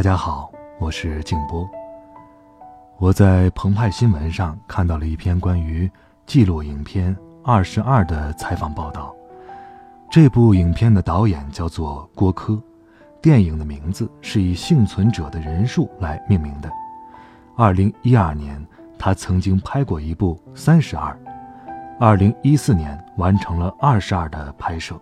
大家好，我是静波。我在澎湃新闻上看到了一篇关于纪录影片《二十二》的采访报道。这部影片的导演叫做郭柯，电影的名字是以幸存者的人数来命名的。二零一二年，他曾经拍过一部《三十二》，二零一四年完成了《二十二》的拍摄。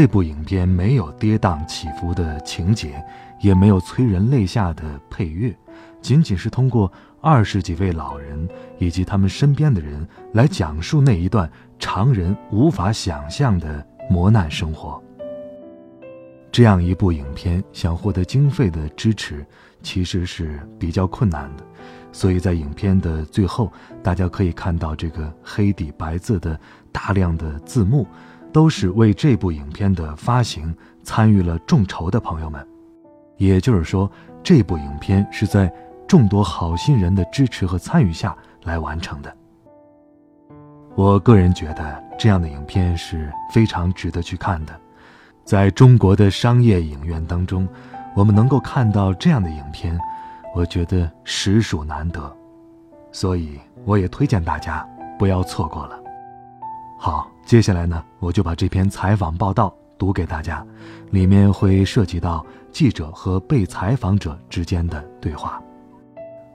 这部影片没有跌宕起伏的情节，也没有催人泪下的配乐。仅仅是通过二十几位老人以及他们身边的人来讲述那一段常人无法想象的磨难生活。这样一部影片想获得经费的支持，其实是比较困难的。所以在影片的最后，大家可以看到这个黑底白字的大量的字幕，都是为这部影片的发行参与了众筹的朋友们。也就是说，这部影片是在。众多好心人的支持和参与下来完成的。我个人觉得这样的影片是非常值得去看的。在中国的商业影院当中，我们能够看到这样的影片，我觉得实属难得。所以我也推荐大家不要错过了。好，接下来呢，我就把这篇采访报道读给大家，里面会涉及到记者和被采访者之间的对话。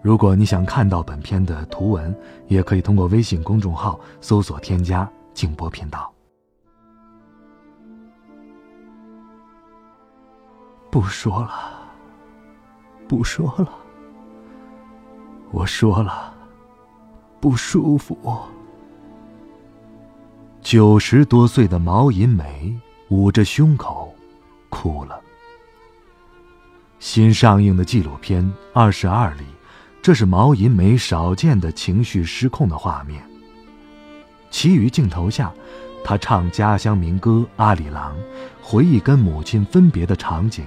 如果你想看到本片的图文，也可以通过微信公众号搜索添加“静波频道”。不说了，不说了，我说了，不舒服。九十多岁的毛银梅捂着胸口，哭了。新上映的纪录片《二十二》里。这是毛银梅少见的情绪失控的画面。其余镜头下，她唱家乡民歌《阿里郎》，回忆跟母亲分别的场景，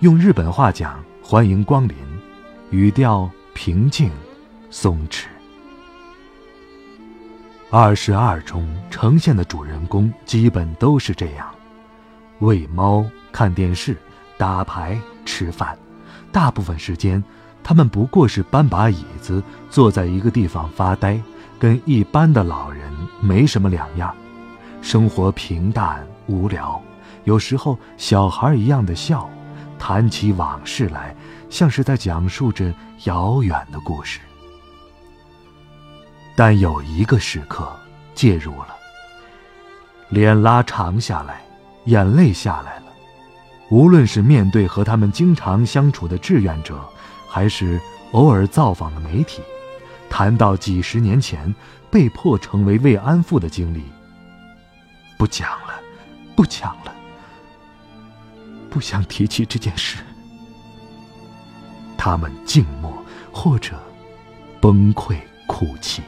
用日本话讲“欢迎光临”，语调平静、松弛。二十二中呈现的主人公基本都是这样：喂猫、看电视、打牌、吃饭，大部分时间。他们不过是搬把椅子坐在一个地方发呆，跟一般的老人没什么两样，生活平淡无聊，有时候小孩一样的笑，谈起往事来，像是在讲述着遥远的故事。但有一个时刻介入了，脸拉长下来，眼泪下来了，无论是面对和他们经常相处的志愿者。还是偶尔造访的媒体，谈到几十年前被迫成为慰安妇的经历，不讲了，不讲了，不想提起这件事。他们静默或者崩溃哭泣。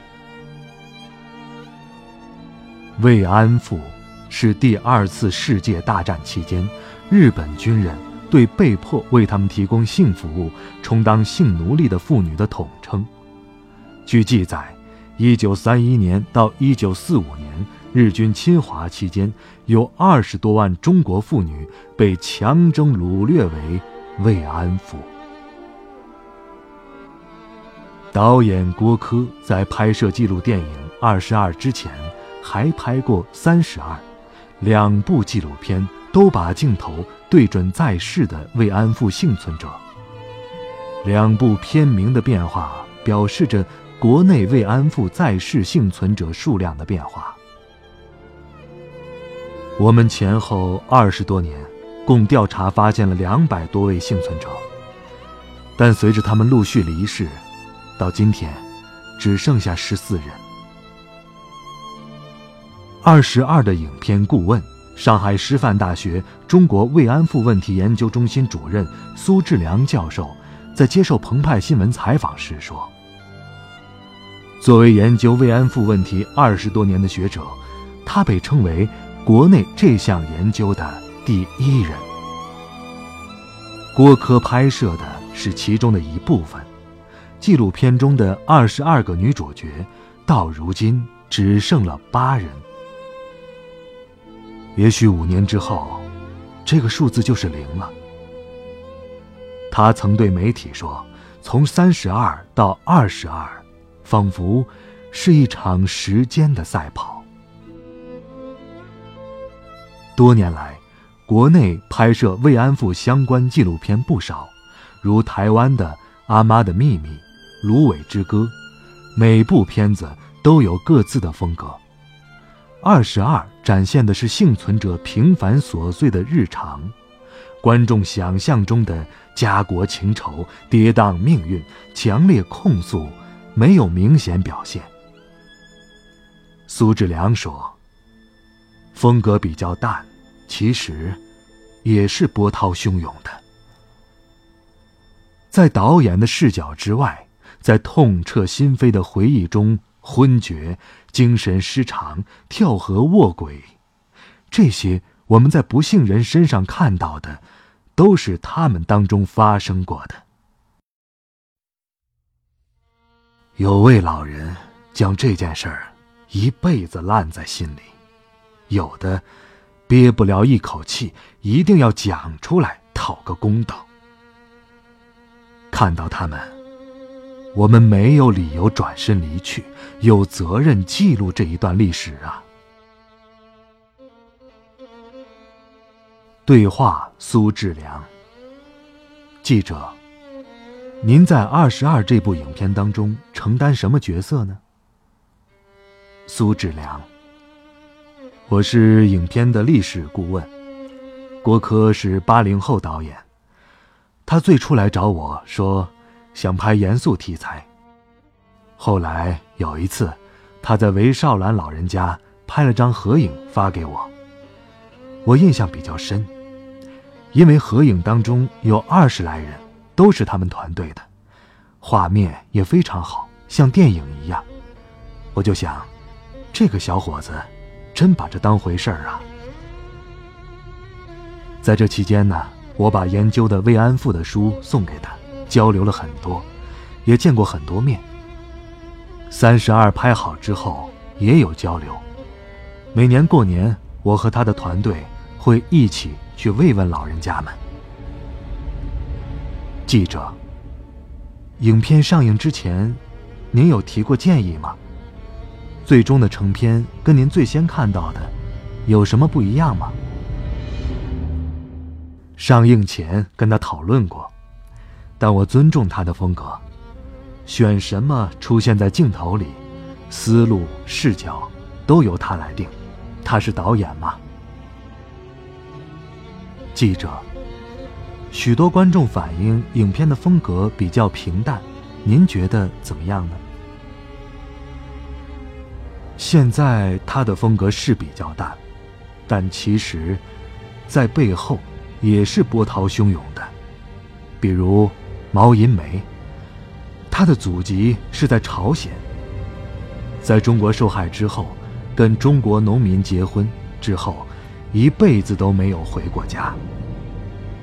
慰安妇是第二次世界大战期间日本军人。对被迫为他们提供性服务、充当性奴隶的妇女的统称。据记载，1931年到1945年日军侵华期间，有二十多万中国妇女被强征掳掠为慰安妇。导演郭柯在拍摄纪录电影《二十二》之前，还拍过《三十二》，两部纪录片都把镜头。对准在世的慰安妇幸存者。两部片名的变化，表示着国内慰安妇在世幸存者数量的变化。我们前后二十多年，共调查发现了两百多位幸存者，但随着他们陆续离世，到今天，只剩下十四人。二十二的影片顾问上海师范大学中国慰安妇问题研究中心主任苏志良教授在接受澎湃新闻采访时说：“作为研究慰安妇问题二十多年的学者，他被称为国内这项研究的第一人。郭柯拍摄的是其中的一部分，纪录片中的二十二个女主角，到如今只剩了八人。”也许五年之后，这个数字就是零了。他曾对媒体说：“从三十二到二十二，仿佛是一场时间的赛跑。”多年来，国内拍摄慰安妇相关纪录片不少，如台湾的《阿妈的秘密》《芦苇之歌》，每部片子都有各自的风格。二十二展现的是幸存者平凡琐碎的日常，观众想象中的家国情仇、跌宕命运、强烈控诉，没有明显表现。苏志良说：“风格比较淡，其实也是波涛汹涌的。在导演的视角之外，在痛彻心扉的回忆中。”昏厥、精神失常、跳河卧轨，这些我们在不幸人身上看到的，都是他们当中发生过的。有位老人将这件事儿一辈子烂在心里，有的憋不了一口气，一定要讲出来讨个公道。看到他们。我们没有理由转身离去，有责任记录这一段历史啊！对话苏志良。记者，您在《二十二》这部影片当中承担什么角色呢？苏志良，我是影片的历史顾问。郭柯是八零后导演，他最初来找我说。想拍严肃题材。后来有一次，他在韦少兰老人家拍了张合影发给我，我印象比较深，因为合影当中有二十来人，都是他们团队的，画面也非常好，像电影一样。我就想，这个小伙子真把这当回事儿啊。在这期间呢，我把研究的慰安妇的书送给他。交流了很多，也见过很多面。三十二拍好之后也有交流。每年过年，我和他的团队会一起去慰问老人家们。记者，影片上映之前，您有提过建议吗？最终的成片跟您最先看到的有什么不一样吗？上映前跟他讨论过。但我尊重他的风格，选什么出现在镜头里，思路视角都由他来定，他是导演嘛。记者，许多观众反映影片的风格比较平淡，您觉得怎么样呢？现在他的风格是比较淡，但其实，在背后也是波涛汹涌的，比如。毛银梅，她的祖籍是在朝鲜。在中国受害之后，跟中国农民结婚之后，一辈子都没有回过家。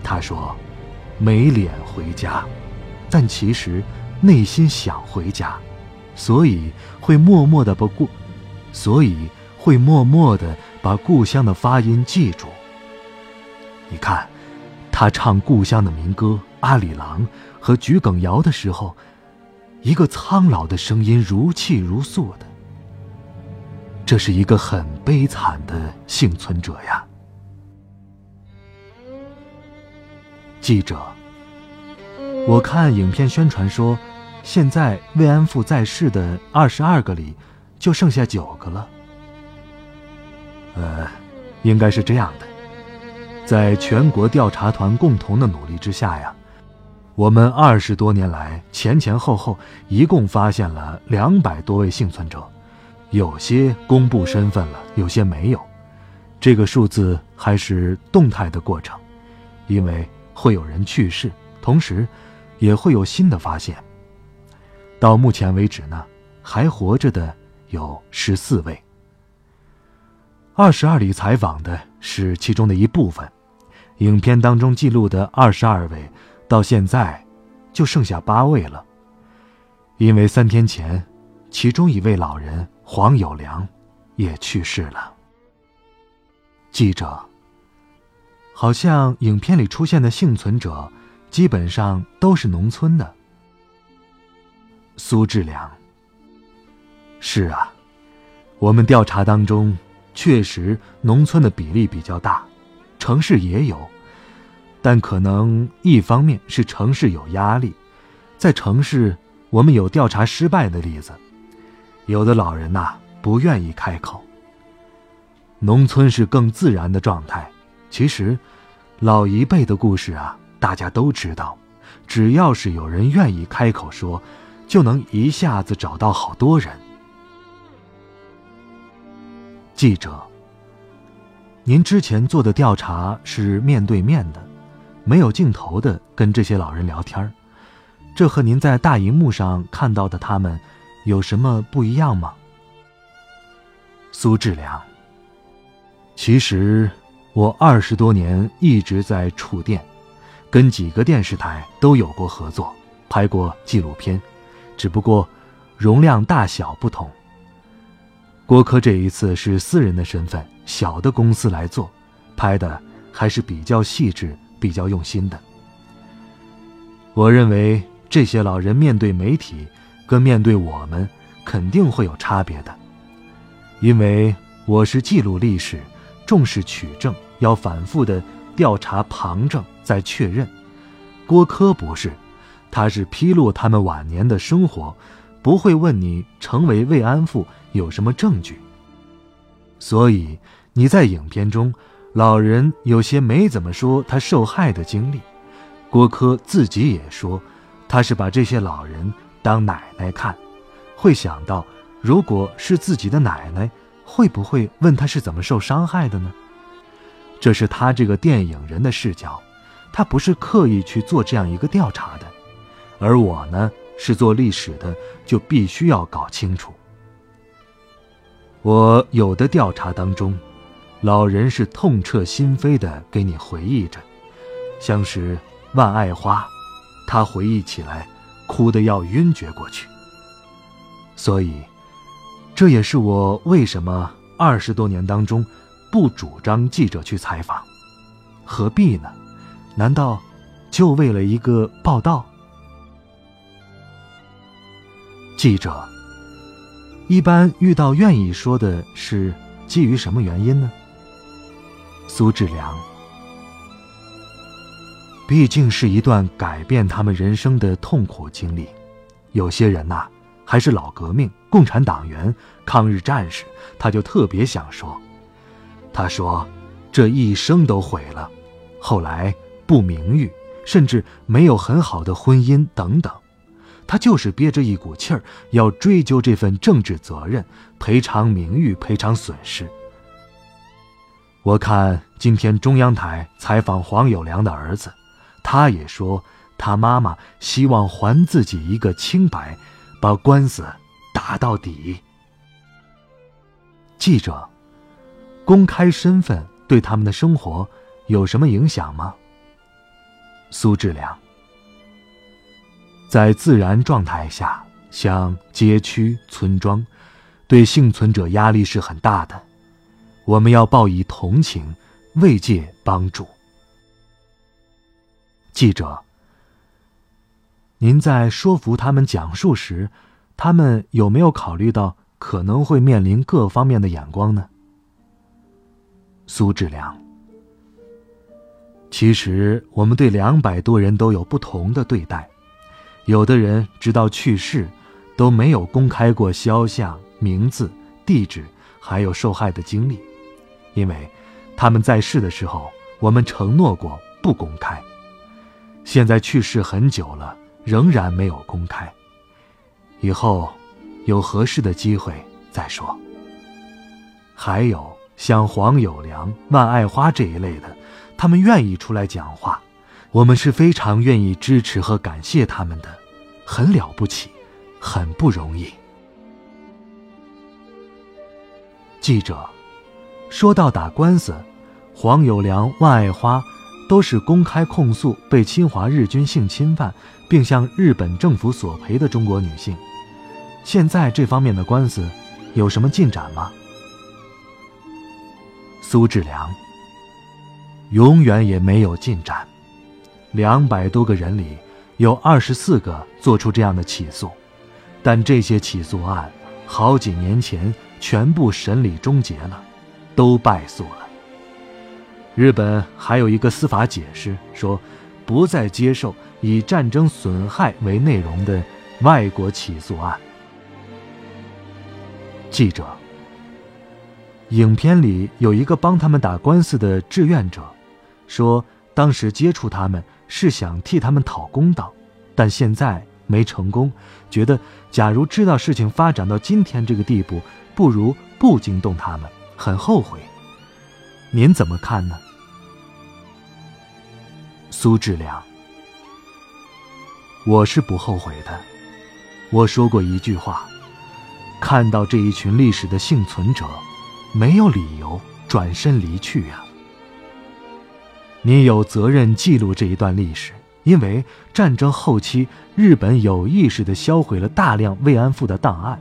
她说，没脸回家，但其实内心想回家，所以会默默的把故，所以会默默的把故乡的发音记住。你看，他唱故乡的民歌《阿里郎》。和桔梗谣的时候，一个苍老的声音如泣如诉的。这是一个很悲惨的幸存者呀。记者，我看影片宣传说，现在慰安妇在世的二十二个里，就剩下九个了。呃，应该是这样的，在全国调查团共同的努力之下呀。我们二十多年来前前后后一共发现了两百多位幸存者，有些公布身份了，有些没有。这个数字还是动态的过程，因为会有人去世，同时也会有新的发现。到目前为止呢，还活着的有十四位。二十二里采访的是其中的一部分，影片当中记录的二十二位，到现在就剩下八位了。因为三天前，其中一位老人黄有良也去世了。记者，好像影片里出现的幸存者，基本上都是农村的。苏志良，是啊，我们调查当中，确实农村的比例比较大，城市也有，但可能一方面是城市有压力，在城市。我们有调查失败的例子，有的老人呐不愿意开口。农村是更自然的状态。其实，老一辈的故事啊，大家都知道，只要是有人愿意开口说，就能一下子找到好多人。记者，您之前做的调查是面对面的，没有镜头的跟这些老人聊天。这和您在大荧幕上看到的他们有什么不一样吗？苏志良。其实我二十多年一直在触电，跟几个电视台都有过合作，拍过纪录片，只不过容量大小不同。郭柯这一次是私人的身份，小的公司来做，拍的还是比较细致、比较用心的。我认为。这些老人面对媒体，跟面对我们肯定会有差别的，因为我是记录历史，重视取证，要反复的调查旁证再确认。郭柯不是，他是披露他们晚年的生活，不会问你成为慰安妇有什么证据。所以你在影片中，老人有些没怎么说他受害的经历，郭柯自己也说。他是把这些老人当奶奶看，会想到，如果是自己的奶奶，会不会问他是怎么受伤害的呢？这是他这个电影人的视角，他不是刻意去做这样一个调查的，而我呢，是做历史的，就必须要搞清楚。我有的调查当中，老人是痛彻心扉的给你回忆着，像是万爱花。他回忆起来，哭得要晕厥过去。所以，这也是我为什么二十多年当中不主张记者去采访，何必呢？难道就为了一个报道？记者一般遇到愿意说的是基于什么原因呢？苏志良。毕竟是一段改变他们人生的痛苦经历，有些人呐，还是老革命、共产党员、抗日战士，他就特别想说。他说，这一生都毁了，后来不名誉，甚至没有很好的婚姻等等，他就是憋着一股气儿，要追究这份政治责任，赔偿名誉，赔偿损失。我看今天中央台采访黄有良的儿子。他也说，他妈妈希望还自己一个清白，把官司打到底。记者，公开身份对他们的生活有什么影响吗？苏志良，在自然状态下，像街区、村庄，对幸存者压力是很大的，我们要报以同情、慰藉、帮助。记者，您在说服他们讲述时，他们有没有考虑到可能会面临各方面的眼光呢？苏志良，其实我们对两百多人都有不同的对待，有的人直到去世都没有公开过肖像、名字、地址，还有受害的经历，因为他们在世的时候，我们承诺过不公开。现在去世很久了，仍然没有公开。以后有合适的机会再说。还有像黄有良、万爱花这一类的，他们愿意出来讲话，我们是非常愿意支持和感谢他们的，很了不起，很不容易。记者说到打官司，黄有良、万爱花都是公开控诉被侵华日军性侵犯，并向日本政府索赔的中国女性。现在这方面的官司有什么进展吗？苏志良，永远也没有进展。两百多个人里，有二十四个做出这样的起诉，但这些起诉案好几年前全部审理终结了，都败诉了。日本还有一个司法解释说，不再接受以战争损害为内容的外国起诉案。记者。影片里有一个帮他们打官司的志愿者，说当时接触他们是想替他们讨公道，但现在没成功，觉得假如知道事情发展到今天这个地步，不如不惊动他们，很后悔。您怎么看呢？苏志良，我是不后悔的。我说过一句话：看到这一群历史的幸存者。没有理由转身离去呀！你有责任记录这一段历史，因为战争后期日本有意识地销毁了大量慰安妇的档案，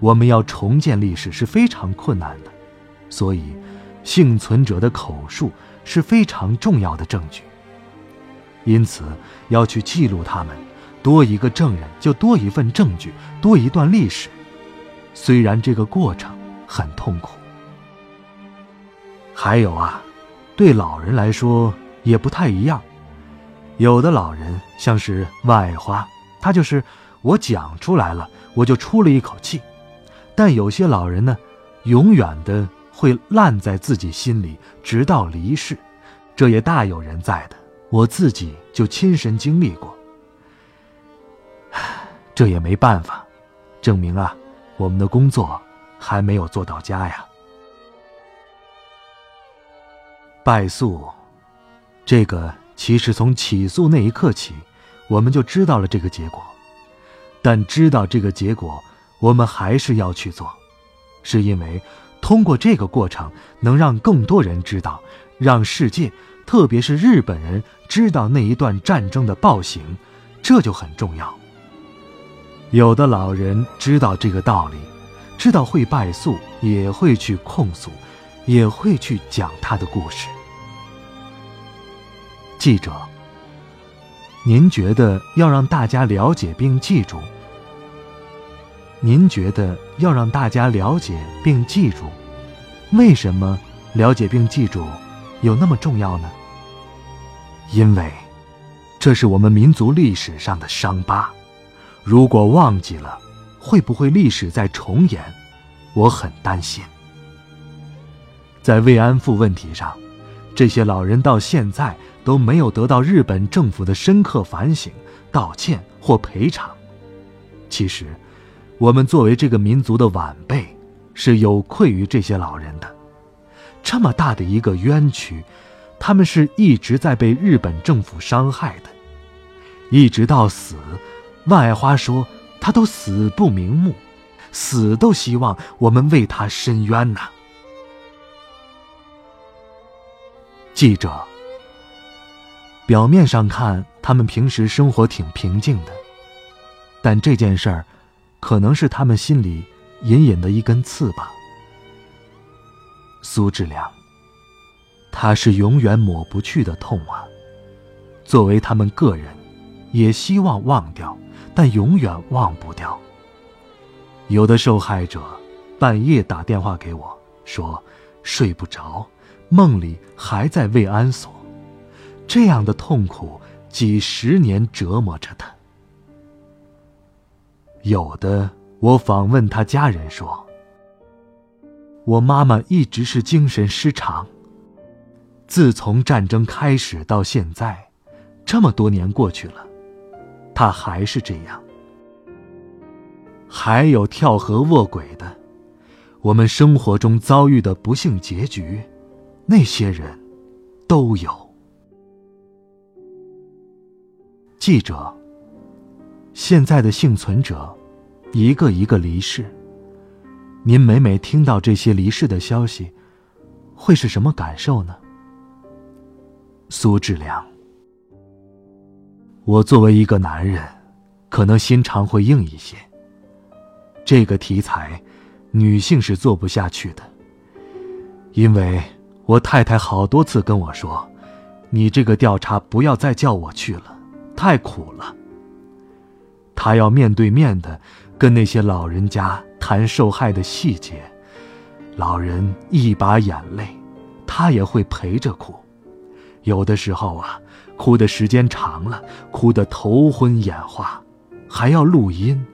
我们要重建历史是非常困难的，所以幸存者的口述是非常重要的证据。因此要去记录他们，多一个证人就多一份证据，多一段历史。虽然这个过程很痛苦。还有啊，对老人来说也不太一样。有的老人像是万爱花，他就是我讲出来了，我就出了一口气；但有些老人呢，永远的会烂在自己心里，直到离世，这也大有人在的。我自己就亲身经历过。这也没办法，证明啊，我们的工作还没有做到家呀。败诉，这个其实从起诉那一刻起，我们就知道了这个结果。但知道这个结果，我们还是要去做，是因为通过这个过程，能让更多人知道，让世界，特别是日本人知道那一段战争的暴行，这就很重要。有的老人知道这个道理，知道会败诉，也会去控诉。也会去讲他的故事。记者，您觉得要让大家了解并记住？您觉得要让大家了解并记住，为什么了解并记住有那么重要呢？因为这是我们民族历史上的伤疤，如果忘记了，会不会历史再重演？我很担心。在慰安妇问题上，这些老人到现在都没有得到日本政府的深刻反省、道歉或赔偿。其实，我们作为这个民族的晚辈，是有愧于这些老人的。这么大的一个冤屈，他们是一直在被日本政府伤害的，一直到死。万爱花说：“他都死不瞑目，死都希望我们为他伸冤呐。”记者，表面上看，他们平时生活挺平静的，但这件事儿，可能是他们心里隐隐的一根刺吧。苏志良，他是永远抹不去的痛啊。作为他们个人，也希望忘掉，但永远忘不掉。有的受害者半夜打电话给我，说睡不着。梦里还在慰安所，这样的痛苦几十年折磨着他。有的，我访问他家人说：“我妈妈一直是精神失常，自从战争开始到现在，这么多年过去了，她还是这样。”还有跳河卧轨的，我们生活中遭遇的不幸结局，那些人都有。记者，现在的幸存者，一个一个离世。您每每听到这些离世的消息，会是什么感受呢？苏志良，我作为一个男人，可能心肠会硬一些。这个题材，女性是做不下去的，因为我太太好多次跟我说：“你这个调查不要再叫我去了，太苦了。”他要面对面的跟那些老人家。谈受害的细节，老人一把眼泪，他也会陪着哭。有的时候啊，哭的时间长了，哭得头昏眼花，还要录音，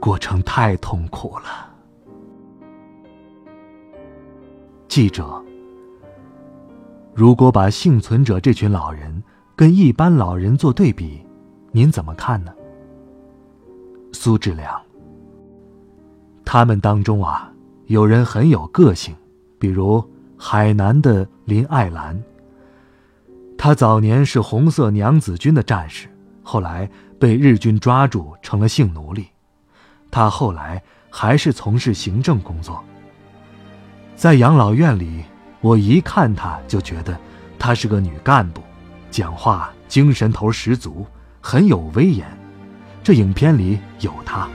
过程太痛苦了。记者，如果把幸存者这群老人跟一般老人做对比，您怎么看呢？苏志良。他们当中啊，有人很有个性，比如海南的林爱兰。他早年是红色娘子军的战士，后来被日军抓住成了性奴隶。他后来还是从事行政工作。在养老院里，我一看他就觉得她是个女干部，讲话精神头十足，很有威严。这影片里有他。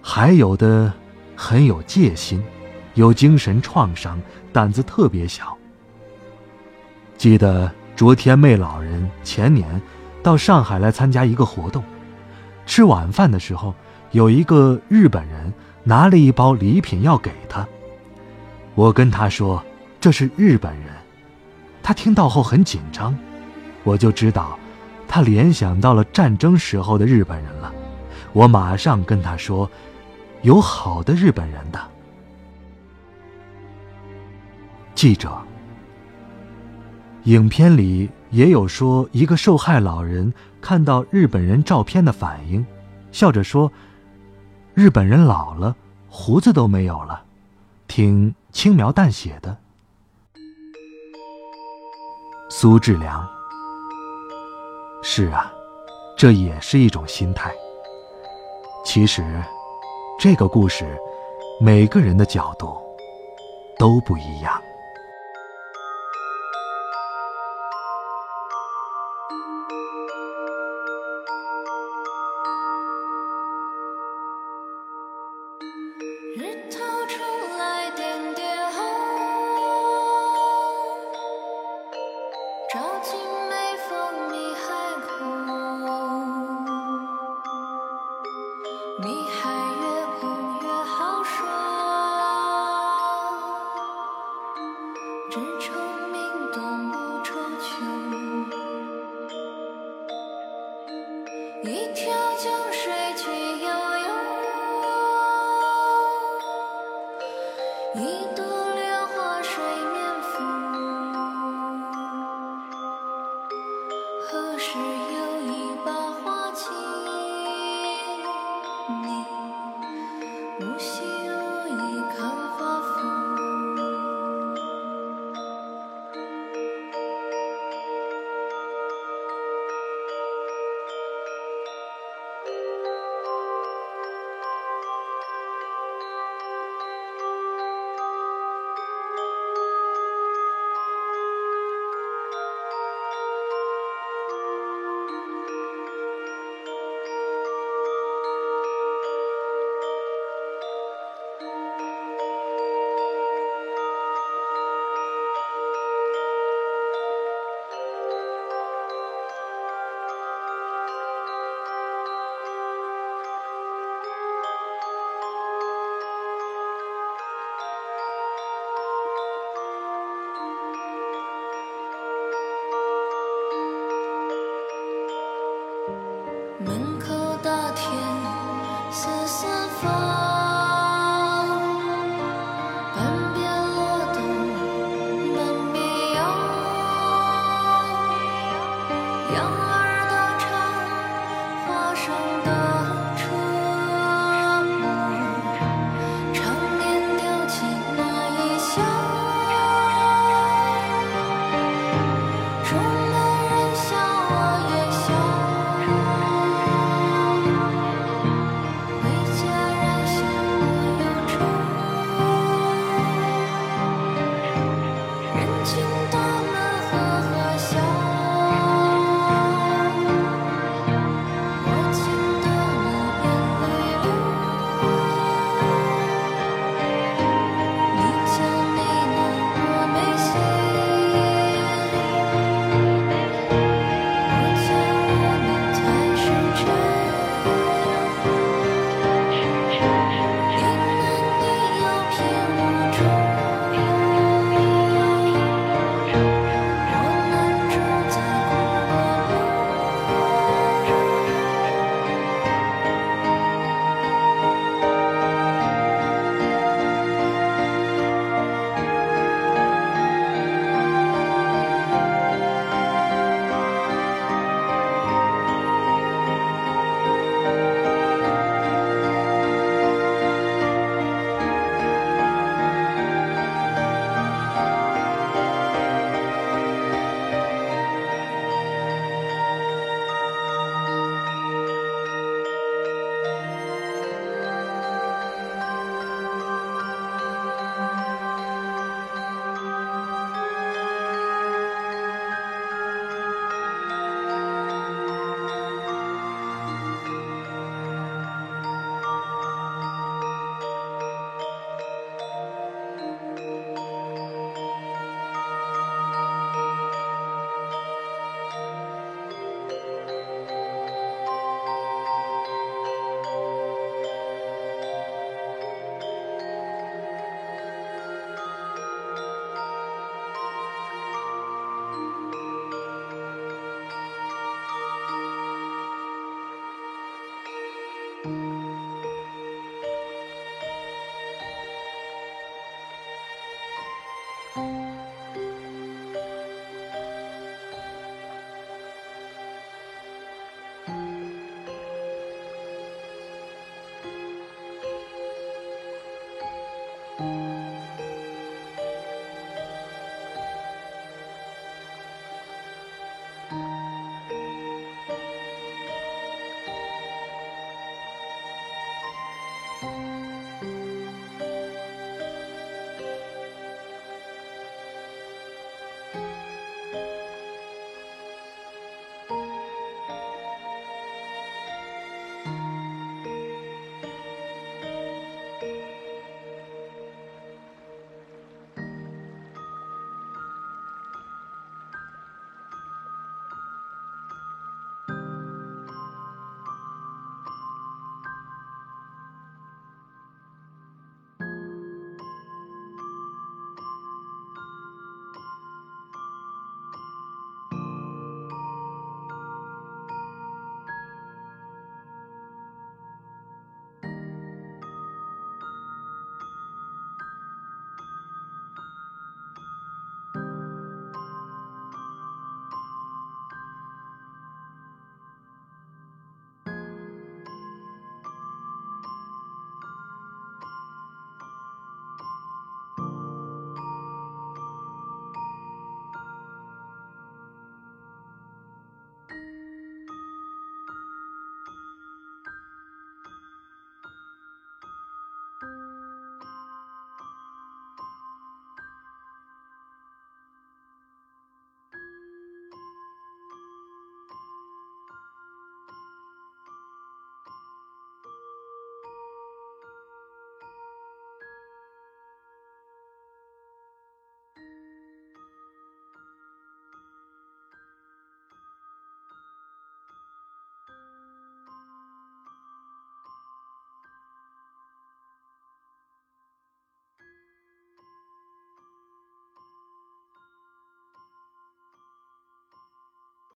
还有的很有戒心，有精神创伤，胆子特别小。记得卓天妹老人前年到上海来参加一个活动，吃晚饭的时候，有一个日本人拿了一包礼品要给他。我跟他说这是日本人，他听到后很紧张，我就知道他联想到了战争时候的日本人了。我马上跟他说。有好的日本人的记者，影片里也有说一个受害老人看到日本人照片的反应，笑着说：“日本人老了，胡子都没有了，挺轻描淡写的。”苏志良，是啊，这也是一种心态。其实。这个故事，每个人的角度都不一样。你还